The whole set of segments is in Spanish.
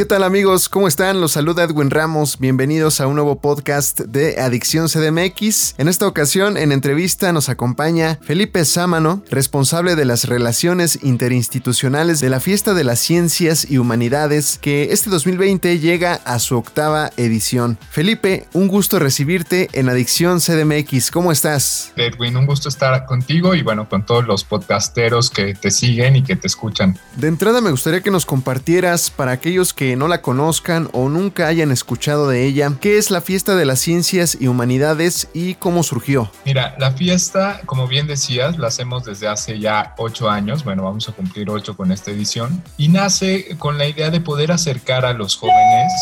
¿Qué tal amigos? ¿Cómo están? Los saluda Edwin Ramos. Bienvenidos a un nuevo podcast de Adicción CDMX. En esta ocasión, en entrevista, nos acompaña Felipe Sámano, responsable de las relaciones interinstitucionales de la Fiesta de las Ciencias y Humanidades, que este 2020 llega a su octava edición. Felipe, un gusto recibirte en Adicción CDMX. ¿Cómo estás? Edwin, un gusto estar contigo y bueno, con todos los podcasteros que te siguen y que te escuchan. De entrada me gustaría que nos compartieras para aquellos que no la conozcan o nunca hayan escuchado de ella, ¿qué es la Fiesta de las Ciencias y Humanidades y cómo surgió? Mira, la fiesta, como bien decías, la hacemos desde hace ya ocho años, bueno, vamos a cumplir ocho con esta edición, y nace con la idea de poder acercar a los jóvenes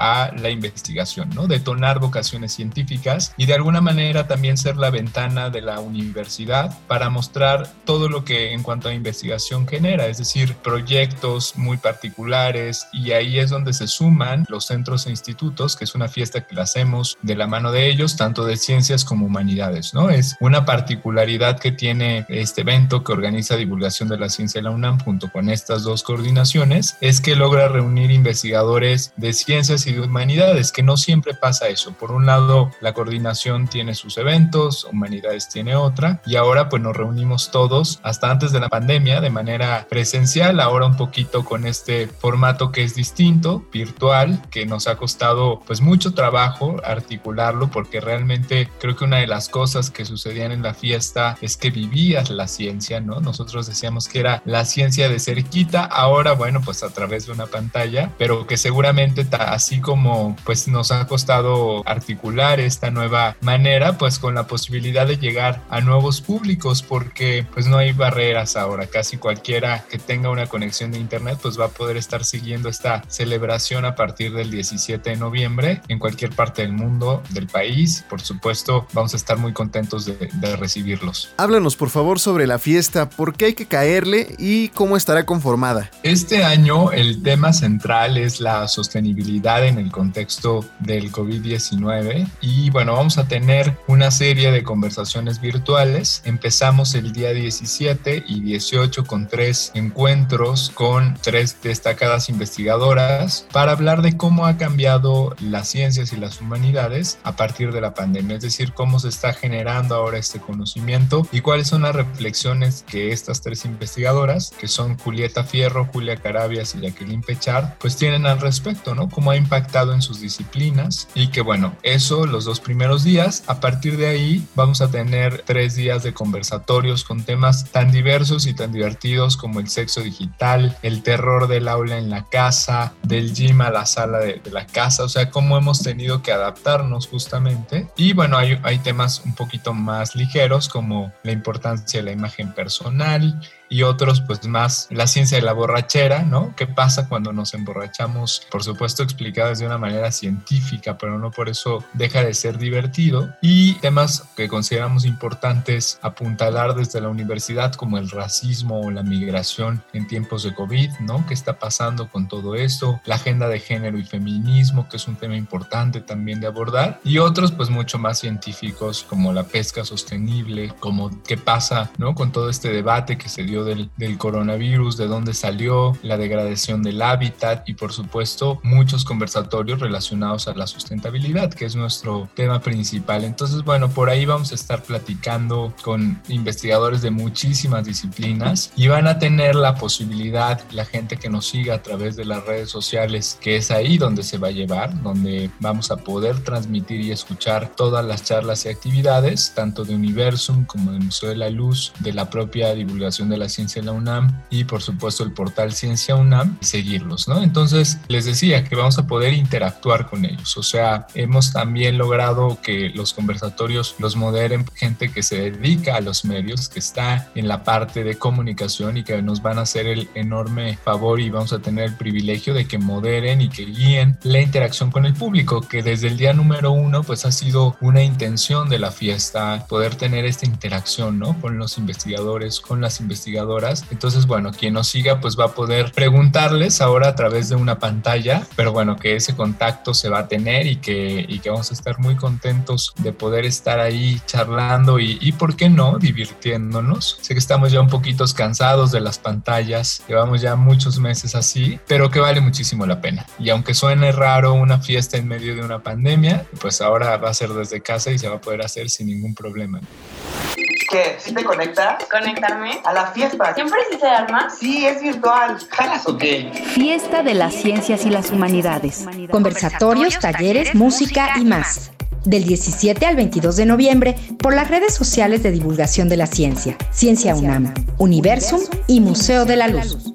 a la investigación, ¿no? Detonar vocaciones científicas y de alguna manera también ser la ventana de la universidad para mostrar todo lo que en cuanto a investigación genera, es decir, proyectos muy particulares y ahí es donde se suman los centros e institutos, que es una fiesta que la hacemos de la mano de ellos, tanto de ciencias como humanidades, ¿no? Es una particularidad que tiene este evento que organiza divulgación de la ciencia de la UNAM junto con estas dos coordinaciones, es que logra reunir investigadores de ciencias y de humanidades, que no siempre pasa eso. Por un lado, la coordinación tiene sus eventos, humanidades tiene otra, y ahora pues nos reunimos todos, hasta antes de la pandemia, de manera presencial, ahora un poquito con este formato que es distinto, virtual, que nos ha costado pues mucho trabajo articularlo, porque realmente creo que una de las cosas que sucedían en la fiesta es que vivías la ciencia, ¿no? Nosotros decíamos que era la ciencia de cerquita, ahora bueno, pues a través de una pantalla, pero que seguramente así como pues nos ha costado articular esta nueva manera, pues con la posibilidad de llegar a nuevos públicos, porque pues no hay barreras ahora, casi cualquiera que tenga una conexión de internet pues va a poder estar siguiendo esta celebración a partir del 17 de noviembre en cualquier parte del mundo, del país, por supuesto vamos a estar muy contentos de, de recibirlos. Háblanos por favor sobre la fiesta, por qué hay que caerle y cómo estará conformada. Este año el tema central es la sostenibilidad en el contexto del COVID-19 y bueno, vamos a tener una serie de conversaciones virtuales. Empezamos el día 17 y 18 con tres encuentros con tres destacadas investigadoras para hablar de cómo ha cambiado las ciencias y las humanidades a partir de la pandemia, es decir, cómo se está generando ahora este conocimiento y cuáles son las reflexiones que estas tres investigadoras, que son Julieta Fierro, Julia Carabias y Jacqueline Pechard, pues tienen al respecto, ¿no? Cómo ha impactado en sus disciplinas y que bueno, eso los dos primeros días. A partir de ahí vamos a tener tres días de conversatorios con temas tan diversos y tan divertidos como el sexo digital, el terror del aula en la casa, del gym a la sala de, la casa, o sea, cómo hemos tenido que adaptarnos justamente. Y bueno, hay, hay temas un poquito más ligeros como la importancia de la imagen personal, y otros pues más la ciencia de la borrachera, ¿no? ¿Qué pasa cuando nos emborrachamos? Por supuesto explicadas de una manera científica, pero no por eso deja de ser divertido. Y temas que consideramos importantes apuntalar desde la universidad como el racismo o la migración en tiempos de COVID, ¿no? ¿Qué está pasando con todo esto? La agenda de género y feminismo, que es un tema importante también de abordar. Y otros pues mucho más científicos como la pesca sostenible, como qué pasa, ¿no? Con todo este debate que se dio del, coronavirus, de dónde salió, la degradación del hábitat y por supuesto muchos conversatorios relacionados a la sustentabilidad, que es nuestro tema principal. Entonces, bueno, por ahí vamos a estar platicando con investigadores de muchísimas disciplinas y van a tener la posibilidad, la gente que nos siga a través de las redes sociales, que es ahí donde se va a llevar, donde vamos a poder transmitir y escuchar todas las charlas y actividades, tanto de Universum como del Museo de la Luz, de la propia divulgación de la Ciencia de la UNAM y por supuesto el portal Ciencia UNAM y seguirlos, ¿no? Entonces les decía que vamos a poder poder interactuar con ellos. O sea, hemos también logrado que los conversatorios los moderen gente que se dedica a los medios, que está en la parte de comunicación y que nos van a hacer el enorme favor y vamos a tener el privilegio de que moderen y que guíen la interacción con el público, que desde el día número uno pues ha sido una intención de la fiesta poder tener esta interacción, ¿no? Con los investigadores, con las investigadoras. Entonces, bueno, quien nos siga pues va a poder preguntarles ahora a través de una pantalla, pero bueno, que ese contacto se va a tener y que, y que vamos a estar muy contentos de poder estar ahí charlando y, y, ¿por qué no?, divirtiéndonos. Sé que estamos ya un poquito cansados de las pantallas, llevamos ya muchos meses así, pero que vale muchísimo la pena. Y aunque suene raro una fiesta en medio de una pandemia, pues ahora va a ser desde casa y se va a poder hacer sin ningún problema. ¿Qué? ¿Sí te conectas? ¿Conectarme? A la fiesta. ¿Siempre sí se arma? Sí, es virtual. ¿Jalas o qué? Fiesta de las Ciencias y las Humanidades. Conversatorios, talleres, música y más. Del 17 al 22 de noviembre por las redes sociales de divulgación de la ciencia, Ciencia UNAM, Universum y Museo de la Luz.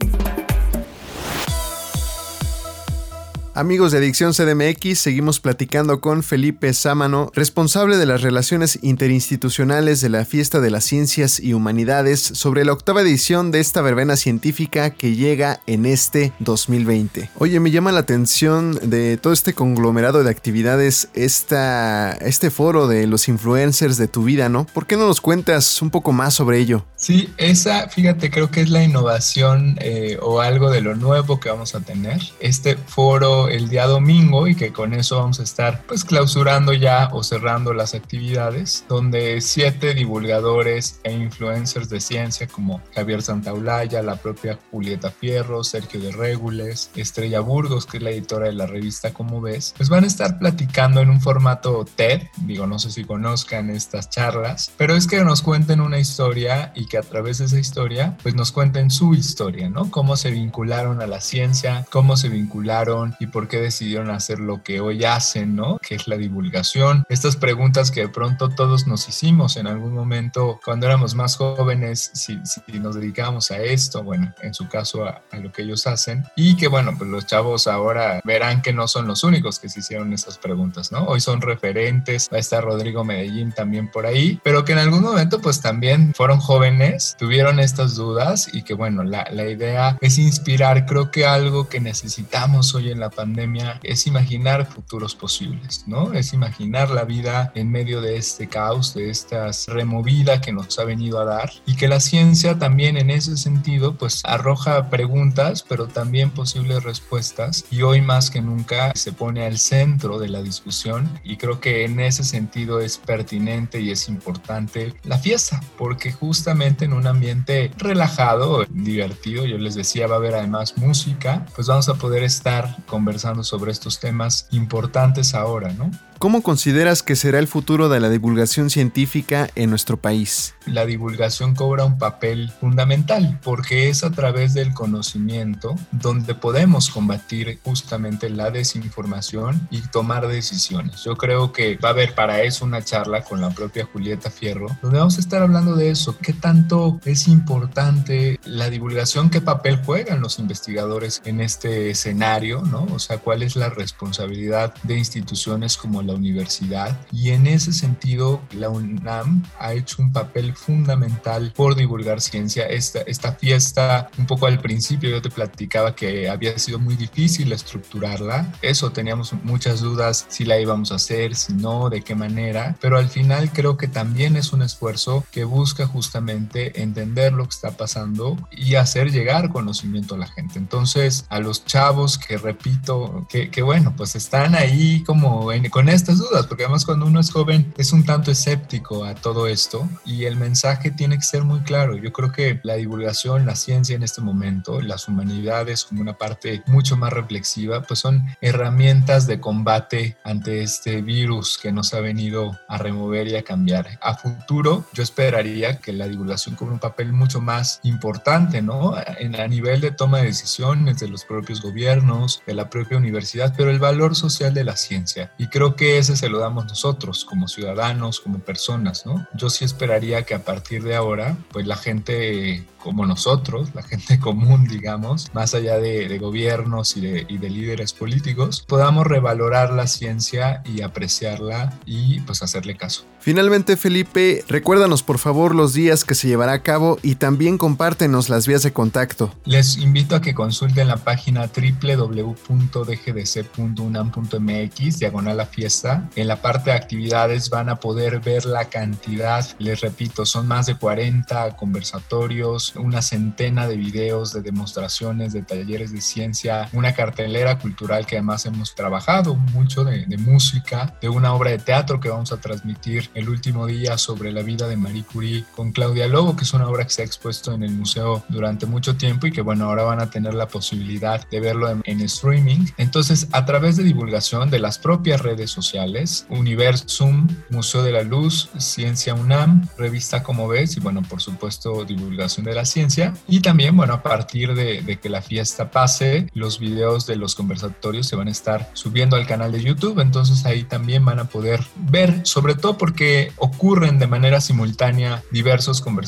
Amigos de Adicción CDMX, seguimos platicando con Felipe Sámano, responsable de las relaciones interinstitucionales de la Fiesta de las Ciencias y Humanidades, sobre la octava edición de esta verbena científica que llega en este 2020. Oye, me llama la atención de todo este conglomerado de actividades, esta, este foro de los influencers de tu vida, ¿no? ¿Por qué no nos cuentas un poco más sobre ello? Sí, esa, fíjate, creo que es la innovación eh, o algo de lo nuevo que vamos a tener. Este foro el día domingo y que con eso vamos a estar pues clausurando ya o cerrando las actividades, donde siete divulgadores e influencers de ciencia como Javier Santaolalla, la propia Julieta Fierro, Sergio de Regules, Estrella Burgos, que es la editora de la revista Como ves, pues van a estar platicando en un formato TED, digo, no sé si conozcan estas charlas, pero es que nos cuenten una historia y que a través de esa historia pues nos cuenten su historia, ¿no? Cómo se vincularon a la ciencia, cómo se vincularon y por qué decidieron hacer lo que hoy hacen, ¿no? Que es la divulgación. Estas preguntas que de pronto todos nos hicimos en algún momento cuando éramos más jóvenes, si, si nos dedicábamos a esto, bueno, en su caso a, a, lo que ellos hacen, y que bueno, pues los chavos ahora verán que no son los únicos que se hicieron esas preguntas, ¿no? Hoy son referentes, va a estar Rodrigo Medellín también por ahí, pero que en algún momento pues también fueron jóvenes tuvieron estas dudas y que bueno, la, la idea es inspirar. Creo que algo que necesitamos hoy en la pandemia es imaginar futuros posibles, ¿no? Es imaginar la vida en medio de este caos, de esta removida que nos ha venido a dar y que la ciencia también en ese sentido pues arroja preguntas, pero también posibles respuestas y hoy más que nunca se pone al centro de la discusión y creo que en ese sentido es pertinente y es importante la fiesta porque justamente en un ambiente relajado, divertido. Yo les decía, va a haber además música, pues vamos a poder estar conversando sobre estos temas importantes ahora, ¿no? ¿Cómo consideras que será el futuro de la divulgación científica en nuestro país? La divulgación cobra un papel fundamental porque es a través del conocimiento donde podemos combatir justamente la desinformación y tomar decisiones. Yo creo que va a haber para eso una charla con la propia Julieta Fierro donde vamos a estar hablando de eso, qué tanto es importante la divulgación, qué papel juegan los investigadores en este escenario, ¿no? O sea, cuál es la responsabilidad de instituciones como la universidad y en ese sentido la UNAM ha hecho un papel fundamental por divulgar ciencia. Esta, esta fiesta, un poco al principio yo te platicaba que había sido muy difícil estructurarla, eso teníamos muchas dudas si la íbamos a hacer, si no, de qué manera, pero al final creo que también es un esfuerzo que busca justamente entender lo que está pasando y hacer llegar conocimiento a la gente. Entonces, a los chavos que repito, que, que bueno, pues están ahí como en, con estas dudas, porque además cuando uno es joven es un tanto escéptico a todo esto y el mensaje tiene que ser muy claro. Yo creo que la divulgación, la ciencia en este momento, las humanidades como una parte mucho más reflexiva, pues son herramientas de combate ante este virus que nos ha venido a remover y a cambiar. A futuro yo esperaría que la divulgación cobre un papel mucho más importante, ¿no? En, a nivel de toma de decisiones de los propios gobiernos, de la propia universidad, pero el valor social de la ciencia. Y creo que ese se lo damos nosotros como ciudadanos, como personas, ¿no? Yo sí esperaría que a partir de ahora, pues la gente como nosotros, la gente común, digamos, más allá de, gobiernos y de, y de, líderes políticos, podamos revalorar la ciencia y apreciarla y pues hacerle caso. Finalmente, Felipe, recuérdanos por favor los días que se llevará a cabo y también compártenos las vías de contacto. Les invito a que consulten la página www.dgdc.unam.mx, diagonal a fiesta. En la parte de actividades van a poder ver la cantidad, les repito, son más de 40 conversatorios, una centena de videos, de demostraciones, de talleres de ciencia, una cartelera cultural que además hemos trabajado mucho de, música, de una obra de teatro que vamos a transmitir el último día sobre la vida de Marie Curie con Claudia Lobo, que es una obra que se ha expuesto en el museo durante mucho tiempo y que bueno, ahora van a tener la posibilidad de verlo en, en streaming. Entonces, a través de divulgación de las propias redes sociales, Universum, Museo de la Luz, Ciencia UNAM, Revista Como Ves y bueno, por supuesto, divulgación de la ciencia. Y también, bueno, a partir de, que la fiesta pase, los videos de los conversatorios se van a estar subiendo al canal de YouTube. Entonces ahí también van a poder ver, sobre todo porque ocurren de manera simultánea diversos conversatorios.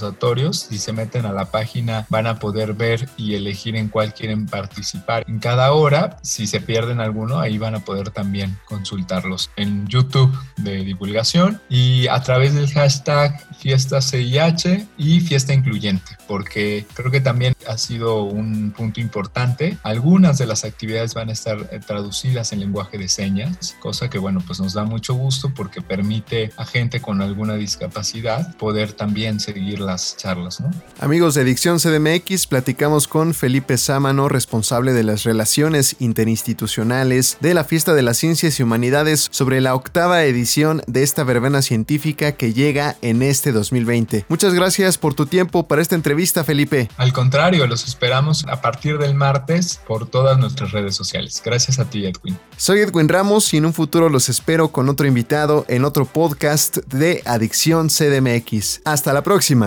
Si se meten a la página, van a poder ver y elegir en cuál quieren participar en cada hora. Si se pierden alguno, ahí van a poder también consultarlos en YouTube de divulgación y a través del hashtag fiesta CIH y fiesta incluyente, porque creo que también ha sido un punto importante. Algunas de las actividades van a estar eh, traducidas en lenguaje de señas, cosa que bueno, pues nos da mucho gusto porque permite a gente con alguna discapacidad poder también seguir las charlas, ¿no? Amigos de Dicción CDMX, platicamos con Felipe Sámano, responsable de las relaciones interinstitucionales de la Fiesta de las Ciencias y Humanidades sobre la octava edición de esta verbena científica que llega en este 2020. Muchas gracias por tu tiempo para esta entrevista, Felipe. Al contrario, los esperamos a partir del martes por todas nuestras redes sociales. Gracias a ti, Edwin. Soy Edwin Ramos y en un futuro los espero con otro invitado en otro podcast de Adicción CDMX. Hasta la próxima.